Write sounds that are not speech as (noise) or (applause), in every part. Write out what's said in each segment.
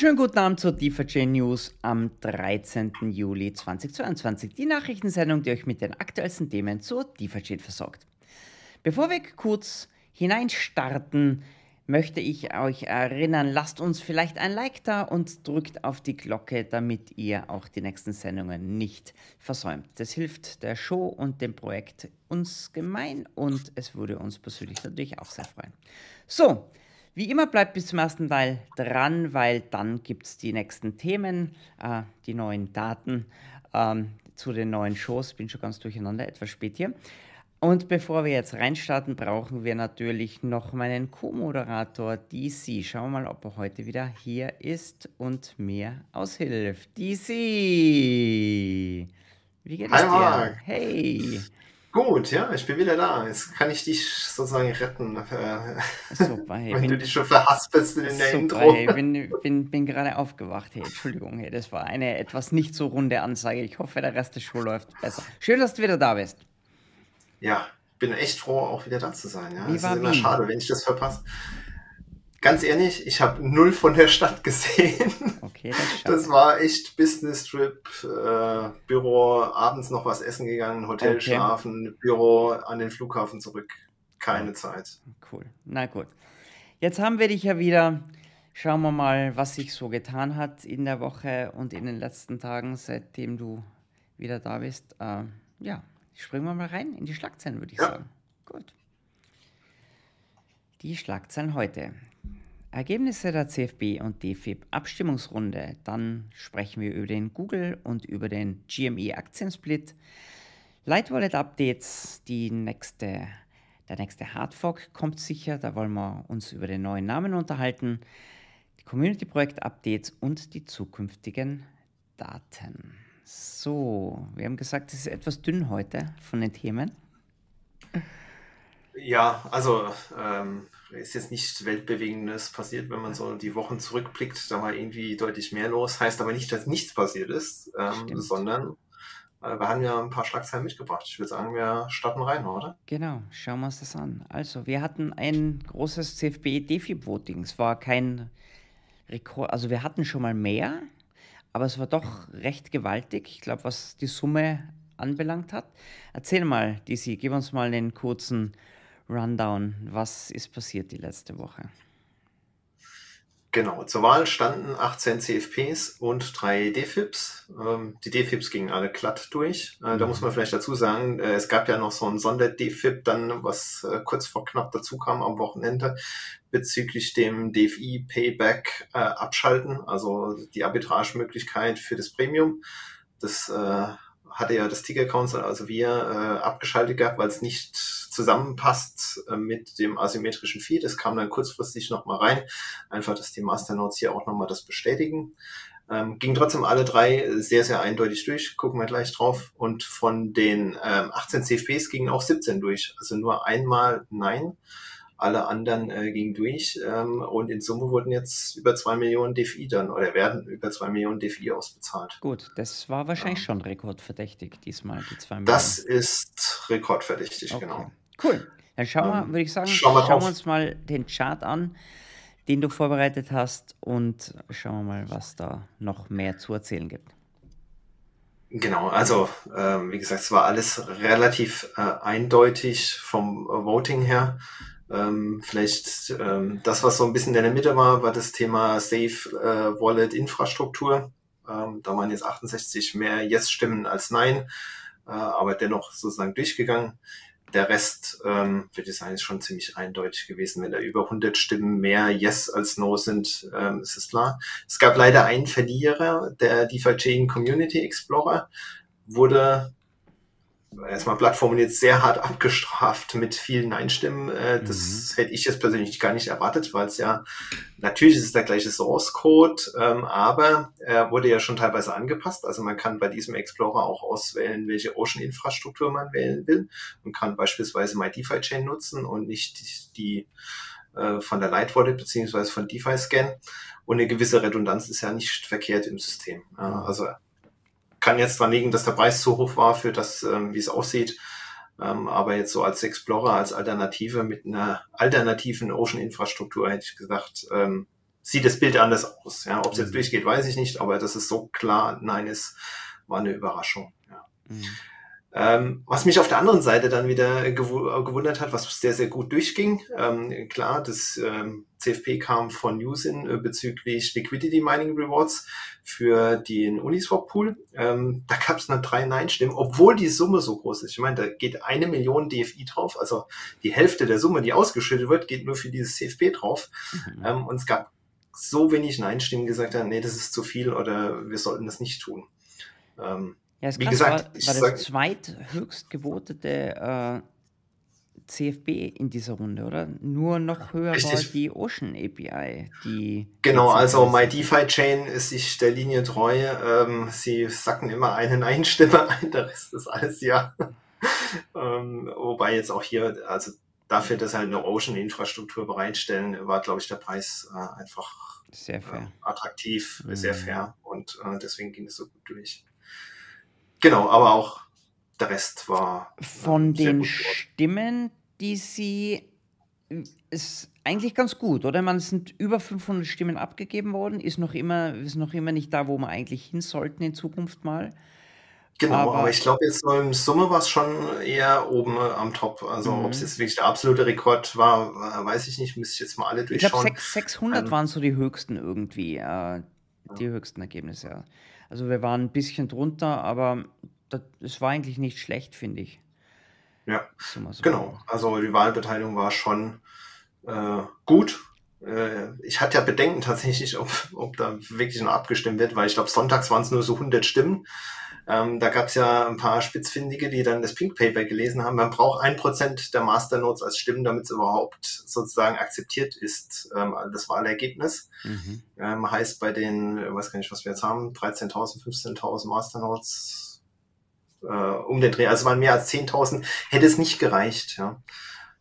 Wunderschönen guten Abend zur DeFi News am 13. Juli 2022. Die Nachrichtensendung, die euch mit den aktuellsten Themen zur DeFi versorgt. Bevor wir kurz hineinstarten, möchte ich euch erinnern, lasst uns vielleicht ein Like da und drückt auf die Glocke, damit ihr auch die nächsten Sendungen nicht versäumt. Das hilft der Show und dem Projekt uns gemein und es würde uns persönlich natürlich auch sehr freuen. So, wie immer bleibt bis zum ersten Teil dran, weil dann gibt es die nächsten Themen, äh, die neuen Daten ähm, zu den neuen Shows. Bin schon ganz durcheinander, etwas spät hier. Und bevor wir jetzt reinstarten, brauchen wir natürlich noch meinen Co-Moderator DC. Schauen wir mal, ob er heute wieder hier ist und mir aushilft. DC! Wie geht es dir? Marc. Hey! Gut, ja, ich bin wieder da. Jetzt kann ich dich sozusagen retten, äh, Super, hey, (laughs) wenn bin, du dich schon verhaspelst in der super, Intro. hey, bin, bin, bin gerade aufgewacht. Hey, Entschuldigung, hey, das war eine etwas nicht so runde Ansage. Ich hoffe, der Rest der Show läuft besser. Schön, dass du wieder da bist. Ja, bin echt froh, auch wieder da zu sein. Ja, es ist immer Wien? schade, wenn ich das verpasse. Ganz ehrlich, ich habe null von der Stadt (laughs) gesehen. Okay, das. Das war echt Business Trip, äh, Büro, abends noch was essen gegangen, Hotel Okay. schlafen, Büro an den Flughafen zurück. Keine Zeit. Cool. Na gut. Jetzt haben wir dich ja wieder. Schauen wir mal, was sich so getan hat in der Woche und in den letzten Tagen, seitdem du wieder da bist. Äh, ja, springen wir mal rein in die Schlagzeilen, würde ich Ja. sagen. Gut. Die Schlagzeilen heute. Ergebnisse der CFB und DFIB Abstimmungsrunde. Dann sprechen wir über den Google und über den GME Aktiensplit. Light Wallet Updates, die nächste, der nächste Hardfork kommt sicher, da wollen wir uns über den neuen Namen unterhalten, die Community Projekt Updates und die zukünftigen Daten. So, wir haben gesagt, es ist etwas dünn heute von den Themen. Ja, also ähm, ist jetzt nicht weltbewegendes passiert, wenn man so die Wochen zurückblickt, da war irgendwie deutlich mehr los. Heißt aber nicht, dass nichts passiert ist, ähm, sondern äh, wir haben ja ein paar Schlagzeilen mitgebracht. Ich würde sagen, wir starten rein, oder? Genau, schauen wir uns das an. Also, wir hatten ein großes CFB-DFIB-Voting. Es war kein Rekord, also wir hatten schon mal mehr, aber es war doch recht gewaltig. Ich glaube, was die Summe anbelangt hat. Erzähl mal, DC, gib uns mal einen kurzen Rundown. Was ist passiert die letzte Woche? Genau, zur Wahl standen 18 CFPs und drei DFIPs. Ähm, die DFIPs gingen alle glatt durch. Äh, da muss man vielleicht dazu sagen, äh, es gab ja noch so ein Sonder-DFIP dann, was äh, kurz vor knapp dazu kam am Wochenende bezüglich dem DFI Payback äh, abschalten, also die Arbitragemöglichkeit für das Premium. Das äh, hatte ja das Ticker Council, also wir, äh, abgeschaltet gehabt, weil es nicht zusammenpasst äh, mit dem asymmetrischen Feed. Das kam dann kurzfristig nochmal rein. Einfach, dass die Masternodes hier auch nochmal das bestätigen. Ähm, ging trotzdem alle drei sehr, sehr eindeutig durch. Gucken wir gleich drauf. Und von den ähm, 18 CFPs gingen auch 17 durch. Also nur einmal Nein. Alle anderen äh, gingen durch. Ähm, und in Summe wurden jetzt über zwei Millionen DFI dann oder werden über zwei Millionen DFI ausbezahlt. Gut, das war wahrscheinlich Ja. schon rekordverdächtig diesmal, die zwei Das Millionen. ist rekordverdächtig, Okay, genau. cool. Dann schauen wir, Ähm, würde ich sagen, schauen wir schauen wir uns mal den Chart an, den du vorbereitet hast und schauen wir mal, was da noch mehr zu erzählen gibt. Genau, also ähm, wie gesagt, es war alles relativ äh, eindeutig vom Voting her. Ähm, vielleicht ähm, das, was so ein bisschen in der Mitte war, war das Thema Safe äh, Wallet Infrastruktur. Ähm, da waren jetzt 68 mehr Yes-Stimmen als Nein, äh, aber dennoch sozusagen durchgegangen. Der Rest, ähm, würde ich sagen, ist schon ziemlich eindeutig gewesen. Wenn da über 100 Stimmen mehr Yes als No sind, ähm, ist es klar. Es gab leider einen Verlierer, der DeFi Chain Community Explorer wurde erstmal Plattformen jetzt sehr hart abgestraft mit vielen Nein-Stimmen. Äh, das hätte ich jetzt persönlich gar nicht erwartet, weil es ja, natürlich ist es der gleiche Source-Code, ähm, aber er wurde ja schon teilweise angepasst. Also man kann bei diesem Explorer auch auswählen, welche Ocean-Infrastruktur man wählen will und kann beispielsweise MyDeFi-Chain nutzen und nicht die, die äh, von der Light Wallet beziehungsweise von DeFi-Scan. Und eine gewisse Redundanz ist ja nicht verkehrt im System. Ja, also kann jetzt dran liegen, dass der Preis zu hoch war für das, ähm, wie es aussieht. Ähm, aber jetzt so als Explorer, als Alternative mit einer alternativen Ocean-Infrastruktur hätte ich gesagt, ähm, sieht das Bild anders aus. Ja, ob es jetzt mhm. durchgeht, weiß ich nicht, aber dass es so klar Nein ist, war eine Überraschung. Ja. Mhm. Ähm, was mich auf der anderen Seite dann wieder gew gewundert hat, was sehr, sehr gut durchging. Ähm, klar, das ähm, CFP kam von Newsin äh, bezüglich Liquidity Mining Rewards für den Uniswap Pool. Ähm, da gab es dann drei Nein-Stimmen, obwohl die Summe so groß ist. Ich meine, da geht eine Million DFI drauf, also die Hälfte der Summe, die ausgeschüttet wird, geht nur für dieses CFP drauf. Mhm. Ähm, und es gab so wenig Nein-Stimmen, gesagt haben, nee, das ist zu viel oder wir sollten das nicht tun. Ja, es Wie krass, gesagt, war, war das zweithöchst gewotete äh, CFB in dieser Runde, oder? Nur noch höher Richtig. war die Ocean API. Die genau, also MyDeFi-Chain ist sich der Linie treu. Ähm, sie sacken immer einen Einstimme (laughs) ein, der Rest ist alles ja. (laughs) ähm, wobei jetzt auch hier, also dafür, dass halt eine Ocean-Infrastruktur bereitstellen, war, glaube ich, der Preis äh, einfach sehr fair. Äh, attraktiv, mhm. sehr fair und äh, deswegen ging es so gut durch. Genau, aber auch der Rest war. Von den Stimmen, die sie. Ist eigentlich ganz gut, oder? Man sind über 500 Stimmen abgegeben worden, ist noch immer, ist noch immer nicht da, wo wir eigentlich hin sollten in Zukunft mal. Genau, aber, aber ich glaube, jetzt so im Summe war es schon eher oben äh, am Top. Also, ob es mhm. jetzt wirklich der absolute Rekord war, äh, weiß ich nicht. Müsste ich jetzt mal alle durchschauen. Ich glaube, 600 ähm, waren so die höchsten irgendwie, äh, die ja. höchsten Ergebnisse. Ja. Also wir waren ein bisschen drunter, aber es war eigentlich nicht schlecht, finde ich. Ja, so genau. Also die Wahlbeteiligung war schon äh, gut. Äh, ich hatte ja Bedenken tatsächlich, ob, ob da wirklich noch abgestimmt wird, weil ich glaube, sonntags waren es nur so 100 Stimmen. Ähm, da gab es ja ein paar Spitzfindige, die dann das Pink Paper gelesen haben. Man braucht ein Prozent der Masternodes als Stimmen, damit es überhaupt sozusagen akzeptiert ist, ähm, das Wahlergebnis. Mhm. Ähm, heißt bei den, ich weiß gar nicht, was wir jetzt haben, 13.000, 15.000 Masternodes äh, um den Dreh, also waren mehr als 10.000, hätte es nicht gereicht. Ja.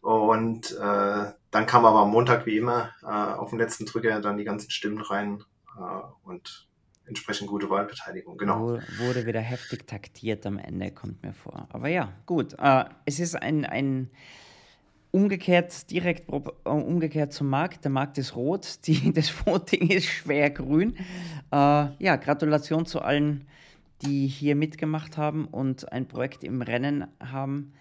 Und äh, dann kam aber am Montag wie immer äh, auf den letzten Drücker dann die ganzen Stimmen rein äh, und entsprechend gute Wahlbeteiligung, genau. Wurde wieder heftig taktiert am Ende, kommt mir vor. Aber ja, gut. Äh, es ist ein, ein umgekehrt, direkt äh, umgekehrt zum Markt. Der Markt ist rot, (laughs) die, das Voting ist schwer grün. Äh, ja, Gratulation zu allen, die hier mitgemacht haben und ein Projekt im Rennen haben.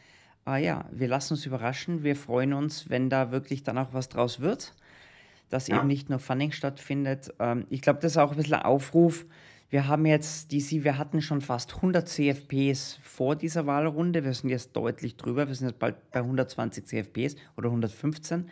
Äh, ja, wir lassen uns überraschen. Wir freuen uns, wenn da wirklich dann auch was draus wird dass ja. eben nicht nur Funding stattfindet. Ähm, ich glaube, das ist auch ein bisschen ein Aufruf. Wir haben jetzt DC, wir hatten schon fast 100 CFPs vor dieser Wahlrunde. Wir sind jetzt deutlich drüber. Wir sind jetzt bald bei 120 CFPs oder 115.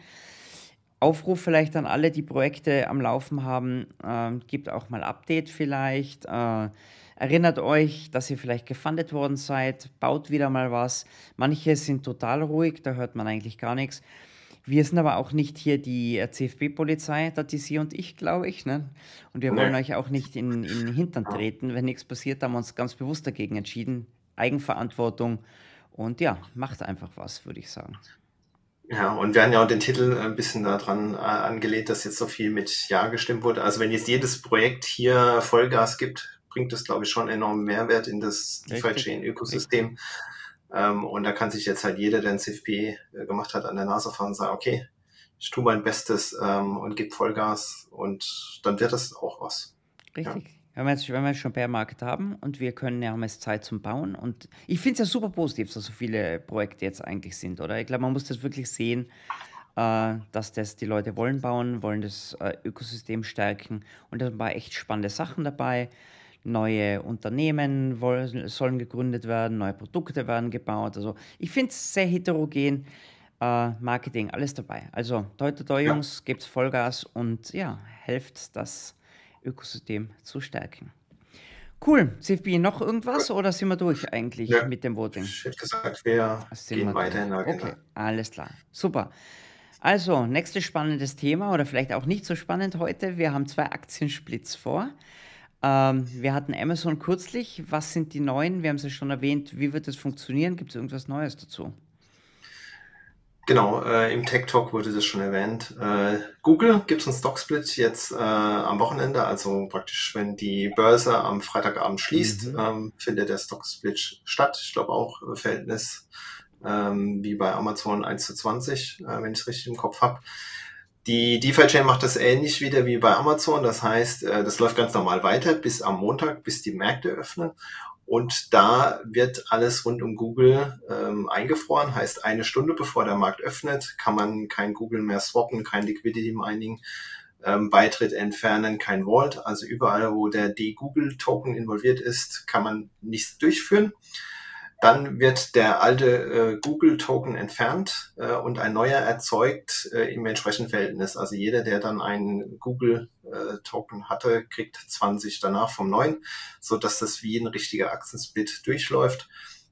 Aufruf vielleicht an alle, die Projekte am Laufen haben. Äh, gibt auch mal Update vielleicht. Äh, erinnert euch, dass ihr vielleicht gefundet worden seid. Baut wieder mal was. Manche sind total ruhig, da hört man eigentlich gar nichts. Wir sind aber auch nicht hier die äh, CFB-Polizei, das ist Sie und ich, glaube ich. Ne? Und wir nee. wollen euch auch nicht in, in den Hintern treten. Wenn nichts passiert, haben wir uns ganz bewusst dagegen entschieden. Eigenverantwortung. Und ja, macht einfach was, würde ich sagen. Ja, und wir haben ja auch den Titel ein bisschen daran äh, angelegt, dass jetzt so viel mit Ja gestimmt wurde. Also wenn jetzt jedes Projekt hier Vollgas gibt, bringt das, glaube ich, schon enormen Mehrwert in das DeFi-Chain-Ökosystem. Ähm, und da kann sich jetzt halt jeder, der ein CFP äh, gemacht hat, an der Nase fahren und sagen, okay, ich tue mein Bestes ähm, und gebe Vollgas und dann wird das auch was. Richtig. Ja. Wenn wir, jetzt, wenn wir jetzt schon Bear Market haben und wir können, ja, haben jetzt Zeit zum Bauen und ich finde es ja super positiv, dass so viele Projekte jetzt eigentlich sind, oder? Ich glaube, man muss das wirklich sehen, äh, dass das die Leute wollen bauen, wollen das äh, Ökosystem stärken und da waren echt spannende Sachen dabei neue Unternehmen wollen, sollen gegründet werden, neue Produkte werden gebaut. Also ich finde es sehr heterogen. Äh, Marketing, alles dabei. Also toi toi toi Jungs, gebt Vollgas und ja, helft das Ökosystem zu stärken. Cool. CFB, noch irgendwas oder sind wir durch eigentlich ja. mit dem Voting? Ich hätte gesagt, wir sind gehen wir weiter in der Agenda. Okay, alles klar. Super. Also, nächstes spannendes Thema oder vielleicht auch nicht so spannend heute. Wir haben zwei Aktiensplits vor. Ähm, wir hatten Amazon kürzlich. Was sind die neuen? Wir haben es ja schon erwähnt. Wie wird das funktionieren? Gibt es irgendwas Neues dazu? Genau, äh, im Tech Talk wurde das schon erwähnt. Äh, Google gibt es einen Stock-Split jetzt äh, am Wochenende, also praktisch, wenn die Börse am Freitagabend schließt, mhm. ähm, findet der Stock-Split statt. Ich glaube auch Verhältnis ähm, wie bei Amazon 1 zu 20, äh, wenn ich es richtig im Kopf habe. Die DeFi-Chain macht das ähnlich wieder wie bei Amazon. Das heißt, äh, das läuft ganz normal weiter bis am Montag, bis die Märkte öffnen. Und da wird alles rund um Google ähm, eingefroren. Heißt, eine Stunde bevor der Markt öffnet, kann man kein Google mehr swappen, kein Liquidity Mining, ähm, Beitritt entfernen, kein Vault. Also überall, wo der D-Google-Token involviert ist, kann man nichts durchführen. Dann wird der alte äh, Google-Token entfernt äh, und ein neuer erzeugt äh, im entsprechenden Verhältnis. Also jeder, der dann einen Google-Token hatte, kriegt 20 danach vom neuen, so dass das wie ein richtiger Aktiensplit durchläuft.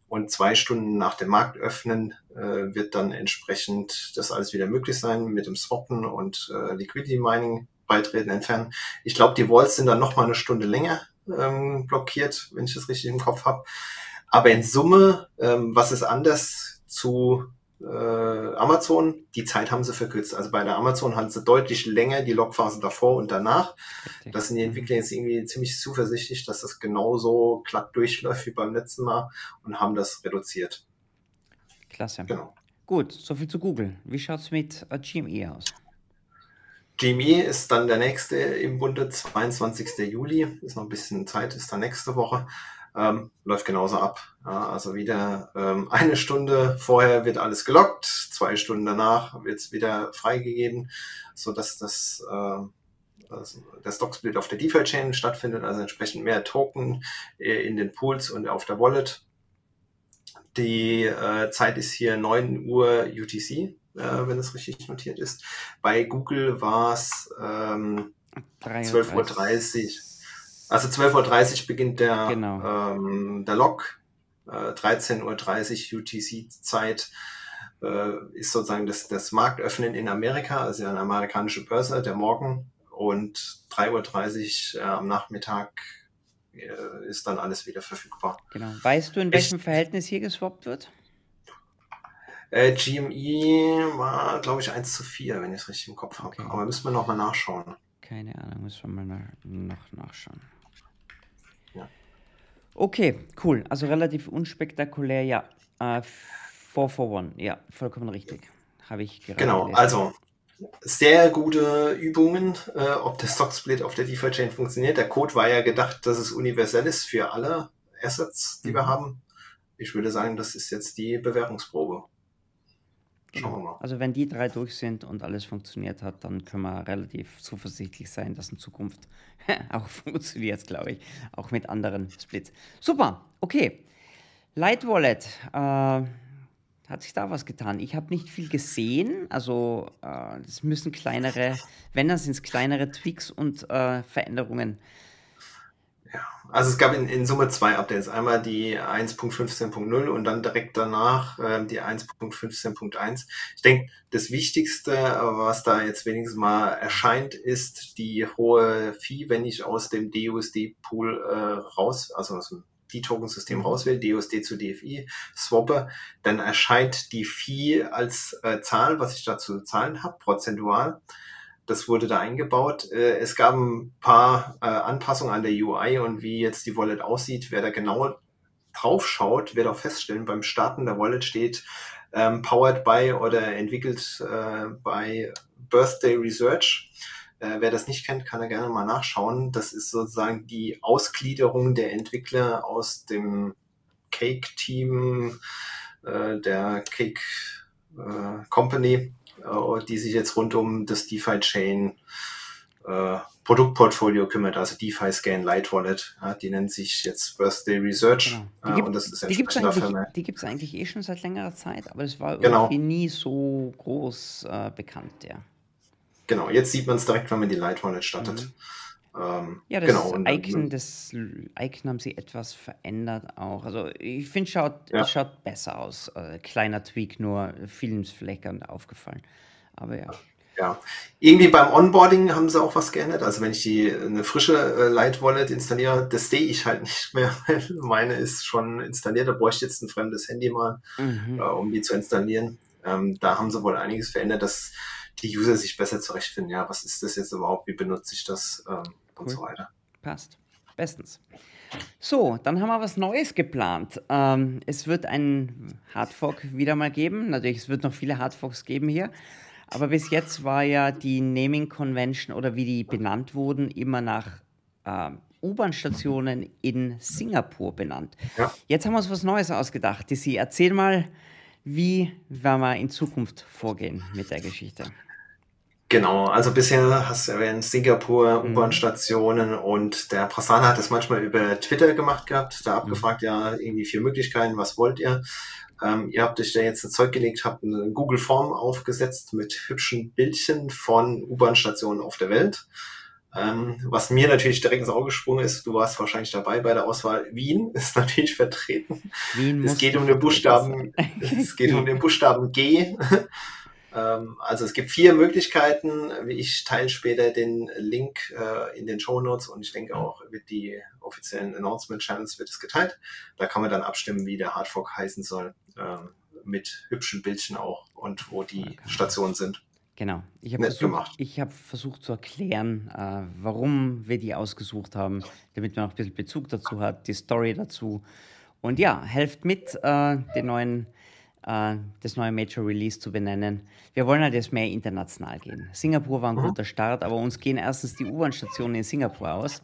Und zwei Stunden nach dem Marktöffnen äh, wird dann entsprechend das alles wieder möglich sein mit dem Swappen und äh, Liquidity Mining Beitreten entfernen. Ich glaube, die Walls sind dann noch mal eine Stunde länger ähm, blockiert, wenn ich das richtig im Kopf habe. Aber in Summe, ähm, was ist anders zu äh, Amazon? Die Zeit haben sie verkürzt. Also bei der Amazon hatten sie deutlich länger die Logphase davor und danach. Das sind die Entwickler jetzt irgendwie ziemlich zuversichtlich, dass das genauso glatt durchläuft wie beim letzten Mal und haben das reduziert. Klasse. Genau. Gut, soviel zu Google. Wie schaut es mit äh, GME aus? GME ist dann der nächste im Bunde, 22. Juli. Ist noch ein bisschen Zeit, ist dann nächste Woche ähm, läuft genauso ab. Ja, also wieder ähm, eine Stunde vorher wird alles gelockt, zwei Stunden danach wird es wieder freigegeben, so dass das äh, also der Stocksplit auf der DeFi-Chain stattfindet, also entsprechend mehr Token äh, in den Pools und auf der Wallet. Die äh, Zeit ist hier 9 Uhr UTC, äh, wenn es richtig notiert ist. Bei Google war es ähm, 12.30 Uhr. Also 12.30 Uhr beginnt der, genau. ähm, der Log. Äh, 13.30 Uhr UTC-Zeit äh, ist sozusagen das, das Marktöffnen in Amerika, also eine amerikanische Börse, der Morgen. Und 3.30 Uhr äh, am Nachmittag äh, ist dann alles wieder verfügbar. Genau. Weißt du, in welchem ich, Verhältnis hier geswappt wird? Äh, GME war, glaube ich, 1 zu 4, wenn ich es richtig im Kopf habe. Okay. Aber müssen wir nochmal nachschauen. Keine Ahnung, müssen wir mal nach, noch nachschauen. Okay, cool. Also relativ unspektakulär, ja. Äh, 4 for 1, ja, vollkommen richtig. Habe ich gerade Genau, gelesen. also sehr gute Übungen, äh, ob der Stock-Split auf der DeFi-Chain funktioniert. Der Code war ja gedacht, dass es universell ist für alle Assets, die mhm. wir haben. Ich würde sagen, das ist jetzt die Bewährungsprobe. Schauen wir mal. Also wenn die drei durch sind und alles funktioniert hat, dann können wir relativ zuversichtlich sein, dass in Zukunft (laughs) auch funktioniert, glaube ich. Auch mit anderen Splits. Super, okay. Light Wallet. Äh, hat sich da was getan? Ich habe nicht viel gesehen. Also es äh, müssen kleinere, wenn dann sind es kleinere Tweaks und äh, Veränderungen ja, also es gab in, in Summe zwei Updates. Einmal die 1.15.0 und dann direkt danach äh, die 1.15.1. Ich denke, das Wichtigste, was da jetzt wenigstens mal erscheint, ist die hohe Fee, wenn ich aus dem DUSD-Pool äh, raus, also aus dem D-Token-System mhm. rauswähle, DUSD zu DFI, swappe, dann erscheint die Fee als äh, Zahl, was ich da zu zahlen habe, prozentual. Das wurde da eingebaut. Äh, es gab ein paar äh, Anpassungen an der UI und wie jetzt die Wallet aussieht. Wer da genau drauf schaut, wird auch feststellen, beim Starten der Wallet steht ähm, powered by oder entwickelt äh, bei Birthday Research. Äh, wer das nicht kennt, kann er gerne mal nachschauen. Das ist sozusagen die Ausgliederung der Entwickler aus dem Cake-Team äh, der Cake äh, Company die sich jetzt rund um das DeFi-Chain äh, Produktportfolio kümmert, also DeFi Scan Light Wallet. Ja, die nennt sich jetzt Birthday Research. Genau. Die gibt, und das ist die gibt es eigentlich, eigentlich eh schon seit längerer Zeit, aber es war genau. irgendwie nie so groß äh, bekannt, ja. Genau, jetzt sieht man es direkt, wenn man die Light Wallet startet. Mhm. Ähm, ja, das genau, Icon, das Icon haben sie etwas verändert auch. Also ich finde, schaut, ja. es schaut besser aus. Äh, kleiner Tweak, nur vielen Fleckern aufgefallen. Aber ja. Ja, irgendwie beim Onboarding haben sie auch was geändert. Also wenn ich die eine frische äh, Light Wallet installiere, das sehe ich halt (laughs) nicht mehr. Meine ist schon installiert. Da bräuchte ich jetzt ein fremdes Handy mal, mhm. äh, um die zu installieren. Ähm, da haben sie wohl einiges verändert, dass die User sich besser zurechtfinden. Ja, was ist das jetzt überhaupt? Wie benutze ich das? Ähm, und so weiter. Passt. Bestens. So, dann haben wir was Neues geplant. Ähm, es wird einen Hardfork wieder mal geben. Natürlich, es wird noch viele Hardforks geben hier. Aber bis jetzt war ja die Naming Convention oder wie die benannt wurden, immer nach äh, U-Bahn-Stationen in Singapur benannt. Ja. Jetzt haben wir uns was Neues ausgedacht. Dizzy, erzähl mal, wie werden wir in Zukunft vorgehen mit der Geschichte? Genau, also bisher hast du erwähnt Singapur, mhm. U-Bahn-Stationen und der Prasanna hat das manchmal über Twitter gemacht gehabt, da abgefragt, mhm. ja, irgendwie vier Möglichkeiten, was wollt ihr? Ähm, ihr habt euch da jetzt ein Zeug gelegt, habt eine Google Form aufgesetzt mit hübschen Bildchen von U-Bahn-Stationen auf der Welt. Ähm, was mir natürlich direkt ins Auge gesprungen ist, du warst wahrscheinlich dabei bei der Auswahl. Wien (laughs) ist natürlich vertreten. Wien es geht um den Buchstaben, (laughs) es geht um den Buchstaben G. ähm, also es gibt vier Möglichkeiten. Ich teile später den Link äh, in den Show Notes und ich denke auch mit die offiziellen Announcement Channels wird es geteilt. Da kann man dann abstimmen, wie der Hardfork heißen soll, äh, mit hübschen Bildchen auch und wo die okay. Stationen sind. Genau. Ich habe versucht, ich hab versucht zu erklären, äh, warum wir die ausgesucht haben, damit man auch ein bisschen Bezug dazu hat, die Story dazu. Und ja, helft mit, äh, den neuen das neue Major Release zu benennen. Wir wollen halt jetzt mehr international gehen. Singapur war ein mhm. guter Start, aber uns gehen erstens die U-Bahn-Stationen in Singapur aus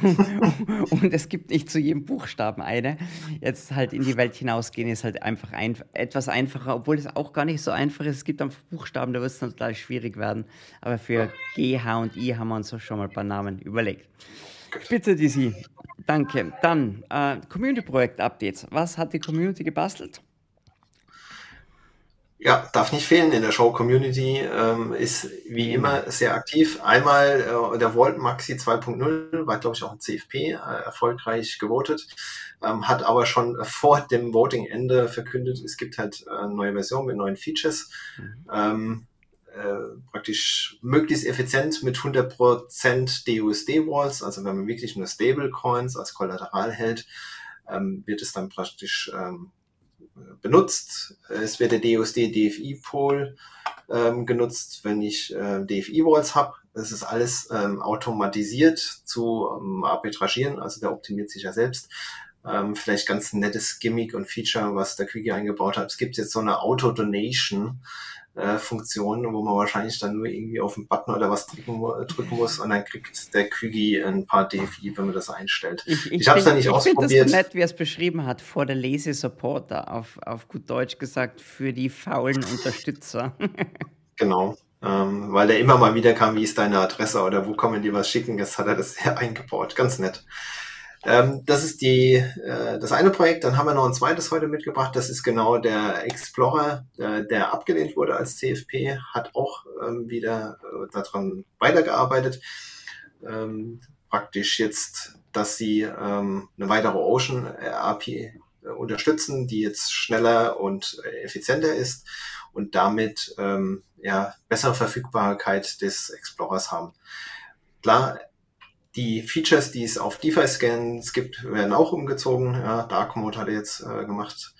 (laughs) und es gibt nicht zu jedem Buchstaben eine. Jetzt halt in die Welt hinausgehen ist halt einfach ein, etwas einfacher, obwohl es auch gar nicht so einfach ist. Es gibt einfach Buchstaben, da wird es dann total schwierig werden. Aber für G, H und I haben wir uns schon mal ein paar Namen überlegt. Bitte, DC. Danke. Dann äh, Community-Projekt-Updates. Was hat die Community gebastelt? Ja, darf nicht fehlen in der Show Community, ähm, ist wie immer sehr aktiv. Einmal äh, der Volt Maxi 2.0 war, glaube ich, auch ein CFP äh, erfolgreich gewotet, ähm, hat aber schon vor dem Voting-Ende verkündet, es gibt halt äh, eine neue Version mit neuen Features. Mhm. Ähm, äh, praktisch möglichst effizient mit 100% DUSD-Walls, also wenn man wirklich nur Stablecoins als Kollateral hält, ähm, wird es dann praktisch ähm, benutzt. Es wird der DUSD DFI Pool ähm, genutzt, wenn ich äh, DFI Walls habe. Das ist alles ähm, automatisiert zu ähm, arbitragieren, also der optimiert sich ja selbst. Ähm, vielleicht ganz nettes Gimmick und Feature, was der Quickie eingebaut hat. Es gibt jetzt so eine Auto-Donation, äh, Funktion, wo man wahrscheinlich dann nur irgendwie auf den Button oder was drücken, drücken muss und dann kriegt der Quiggy ein paar DFI, wenn man das einstellt. Ich, ich, ich habe es da nicht ich ausprobiert. Ich finde das nett, wie er es beschrieben hat, vor der Lazy Supporter, auf, auf gut Deutsch gesagt, für die faulen Unterstützer. (laughs) genau. Ähm, weil der immer mal wieder kam, wie ist deine Adresse oder wo kommen die was schicken, jetzt hat er das sehr (laughs) eingebaut. Ganz nett. Ähm, das ist die, äh, das eine Projekt. Dann haben wir noch ein zweites heute mitgebracht. Das ist genau der Explorer, äh, der abgelehnt wurde als CFP, hat auch ähm, wieder äh, daran weitergearbeitet. Ähm, praktisch jetzt, dass sie ähm, eine weitere Ocean API äh, unterstützen, die jetzt schneller und äh, effizienter ist und damit ähm, ja, bessere Verfügbarkeit des Explorers haben. Klar, die Features, die es auf DeFi-Scans gibt, werden auch umgezogen. Ja, Dark Mode hat er jetzt äh, gemacht.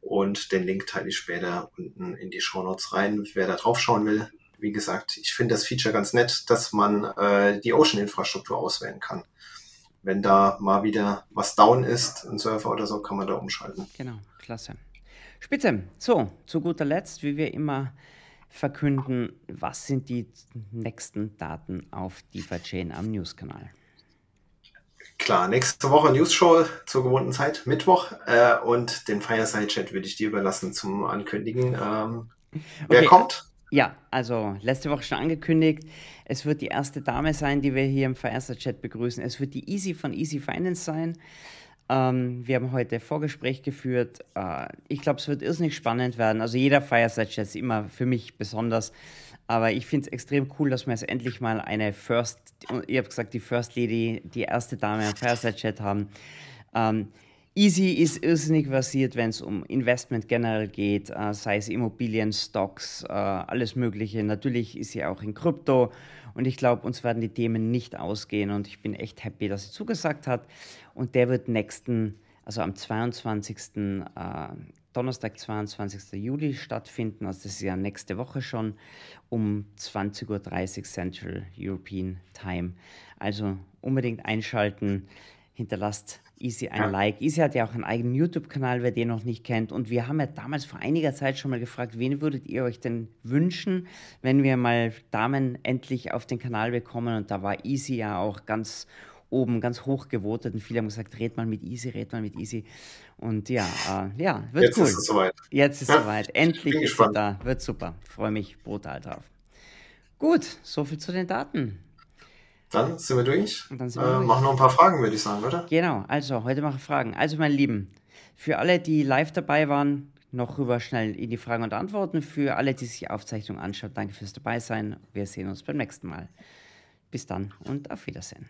Und den Link teile ich später unten in die Show Notes rein, wer da drauf schauen will. Wie gesagt, ich finde das Feature ganz nett, dass man äh, die Ocean-Infrastruktur auswählen kann. Wenn da mal wieder was down ist, ein Server oder so, kann man da umschalten. Genau, klasse. Spitze. So, zu guter Letzt, wie wir immer verkünden, was sind die nächsten Daten auf DeFi-Chain am News-Kanal. Klar, nächste Woche News-Show zur gewohnten Zeit, Mittwoch. Äh, und den Fireside-Chat würde ich dir überlassen zum Ankündigen. Ähm, wer okay. kommt? Ja, also letzte Woche schon angekündigt. Es wird die erste Dame sein, die wir hier im Fireside-Chat begrüßen. Es wird die Easy von Easy Finance sein. Ähm, wir haben heute Vorgespräch geführt. Äh, ich glaube, es wird irrsinnig spannend werden. Also jeder Fireside-Chat ist immer für mich besonders. Aber ich finde es extrem cool, dass wir jetzt endlich mal eine First, ihr habt gesagt, die First Lady, die erste Dame am Fireside-Chat haben. Ähm, Easy ist irrsinnig versiert, wenn es um Investment generell geht, äh, sei es Immobilien, Stocks, äh, alles Mögliche. Natürlich ist sie auch in Krypto und ich glaube, uns werden die Themen nicht ausgehen und ich bin echt happy, dass sie zugesagt hat. Und der wird nächsten, also am 22. Äh, Donnerstag, 22. Juli stattfinden. Also das ist ja nächste Woche schon um 20.30 Uhr Central European Time. Also unbedingt einschalten. Hinterlasst Easy ein. Like. Easy hat ja auch einen eigenen YouTube-Kanal, wer den noch nicht kennt. Und wir haben ja damals vor einiger Zeit schon mal gefragt, wen würdet ihr euch denn wünschen, wenn wir mal Damen endlich auf den Kanal bekommen? Und da war Easy ja auch ganz oben, ganz hoch gewotet. Und viele haben gesagt, red mal mit Easy, red mal mit Easy. Und ja, äh, ja, wird Jetzt cool. Ist es soweit. Jetzt ist es ja, soweit. Endlich ist es da. Wird super. Freue mich brutal drauf. Gut, soviel zu den Daten. Dann sind wir durch. Dann sind wir äh, durch. Machen noch ein paar Fragen, würde ich sagen, oder? Genau, also heute mache ich Fragen. Also, meine Lieben, für alle, die live dabei waren, noch rüber schnell in die Fragen und Antworten. Für alle, die sich die Aufzeichnung anschauen, danke fürs Dabeisein. Wir sehen uns beim nächsten Mal. Bis dann und auf Wiedersehen.